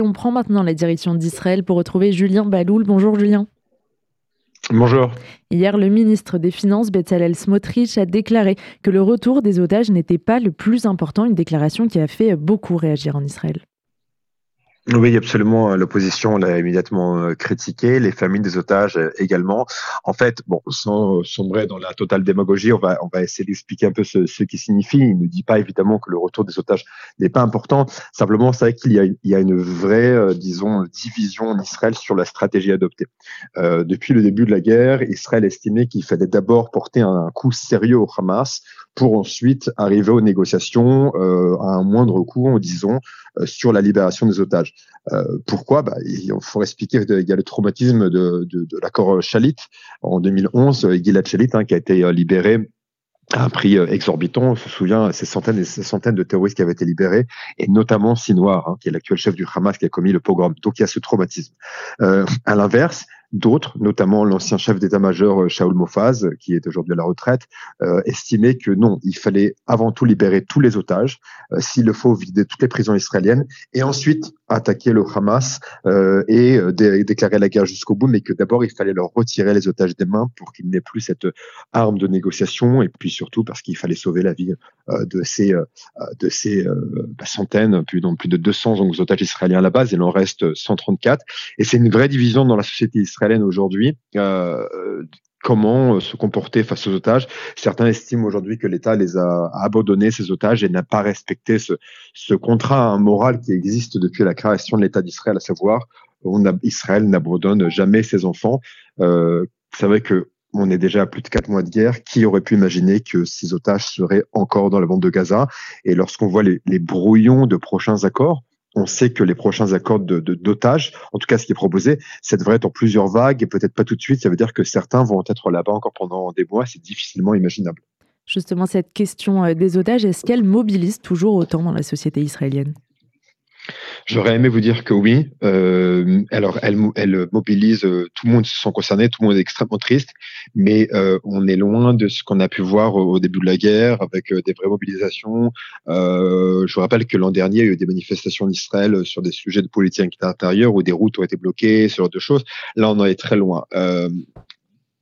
On prend maintenant la direction d'Israël pour retrouver Julien Baloul. Bonjour Julien. Bonjour. Hier, le ministre des Finances, Bezalel Smotrich, a déclaré que le retour des otages n'était pas le plus important, une déclaration qui a fait beaucoup réagir en Israël. Oui, absolument. L'opposition l'a immédiatement euh, critiqué, les familles des otages euh, également. En fait, bon, sans sombrer dans la totale démagogie, on va, on va essayer d'expliquer un peu ce, ce qui signifie. Il ne dit pas évidemment que le retour des otages n'est pas important. Simplement, c'est vrai qu'il y a, il y a une vraie, euh, disons, division en Israël sur la stratégie adoptée. Euh, depuis le début de la guerre, Israël estimait qu'il fallait d'abord porter un coup sérieux au Hamas pour ensuite arriver aux négociations euh, à un moindre coût, disons, sur la libération des otages. Euh, pourquoi? Bah, Il faut expliquer qu'il y a le traumatisme de, l'accord Chalit en 2011, Gilad Chalit hein, qui a été euh, libéré à un prix euh, exorbitant. On se souvient ces centaines et ces centaines de terroristes qui avaient été libérés, et notamment Sinoir, hein, qui est l'actuel chef du Hamas, qui a commis le pogrom. Donc il y a ce traumatisme. Euh, à l'inverse, D'autres, notamment l'ancien chef d'état-major euh, Shaoul Mofaz, qui est aujourd'hui à la retraite, euh, estimaient que non, il fallait avant tout libérer tous les otages, euh, s'il le faut vider toutes les prisons israéliennes, et ensuite attaquer le Hamas euh, et déclarer la guerre jusqu'au bout, mais que d'abord il fallait leur retirer les otages des mains pour qu'ils n'aient plus cette arme de négociation, et puis surtout parce qu'il fallait sauver la vie de ces de ces bah, centaines, plus, non, plus de 200 otages israéliens à la base, il en reste 134, et c'est une vraie division dans la société israélienne aujourd'hui. Euh, comment euh, se comporter face aux otages. Certains estiment aujourd'hui que l'État les a abandonnés, ces otages, et n'a pas respecté ce, contrat moral qui existe depuis la création de l'État d'Israël, à savoir on Israël n'abandonne jamais ses enfants. Euh, c'est vrai que on est déjà à plus de quatre mois de guerre. Qui aurait pu imaginer que ces otages seraient encore dans la bande de Gaza? Et lorsqu'on voit les, brouillons de prochains accords, on sait que les prochains accords de d'otages, en tout cas ce qui est proposé, ça devrait être en plusieurs vagues et peut-être pas tout de suite. Ça veut dire que certains vont être là-bas encore pendant des mois. C'est difficilement imaginable. Justement, cette question euh, des otages, est-ce qu'elle mobilise toujours autant dans la société israélienne? J'aurais aimé vous dire que oui. Euh, alors, elle, elle mobilise, euh, tout le monde se sent concerné, tout le monde est extrêmement triste, mais euh, on est loin de ce qu'on a pu voir au, début de la guerre avec euh, des vraies mobilisations. Euh, je vous rappelle que l'an dernier, il y a eu des manifestations en Israël sur des sujets de politique intérieure où des routes ont été bloquées, ce genre de choses. Là, on en est très loin.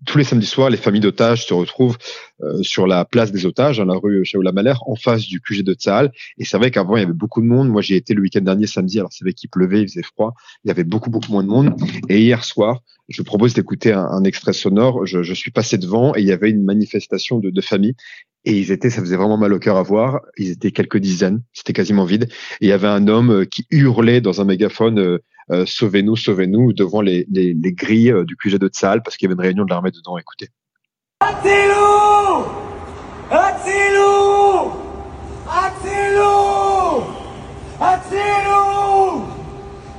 Tous les samedis soirs, les familles d'otages se retrouvent euh, sur la place des otages, dans la rue Shaoula Malher, en face du QG de Tsahal. Et c'est vrai qu'avant, il y avait beaucoup de monde. Moi, j'ai été le week-end dernier, samedi, alors c'est vrai qu'il pleuvait, il faisait froid. Il y avait beaucoup, beaucoup moins de monde. Et hier soir, je propose d'écouter un, extrait sonore. Je, je, suis passé devant et il y avait une manifestation de, de familles. Et ils étaient, ça faisait vraiment mal au cœur à voir. Ils étaient quelques dizaines, c'était quasiment vide. Et il y avait un homme euh, qui hurlait dans un mégaphone euh, euh, sauvez-nous, sauvez-nous devant les, les, les grilles du QG de Tsahal parce qu'il y avait une réunion de l'armée dedans. Écoutez. Attilou Attilou Attilou Attilou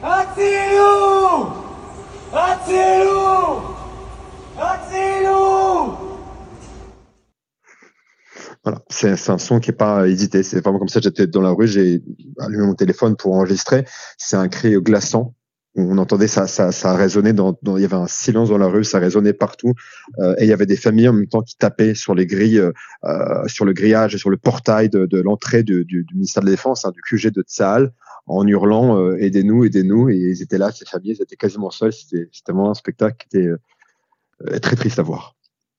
Attilou Attilou Attilou voilà, c'est un son qui est pas hésité. C'est vraiment comme ça. J'étais dans la rue, j'ai allumé mon téléphone pour enregistrer. C'est un cri glaçant on entendait ça, ça, ça résonnait il y avait un silence dans la rue, ça résonnait partout, euh, et il y avait des familles en même temps qui tapaient sur les grilles, euh, sur le grillage et sur le portail de, l'entrée du, ministère de la Défense, hein, du QG de Tsahal, en hurlant euh, aidez-nous, aidez-nous, et ils étaient là, ces familles, ils étaient quasiment seuls. C'était vraiment un spectacle qui était très triste à voir.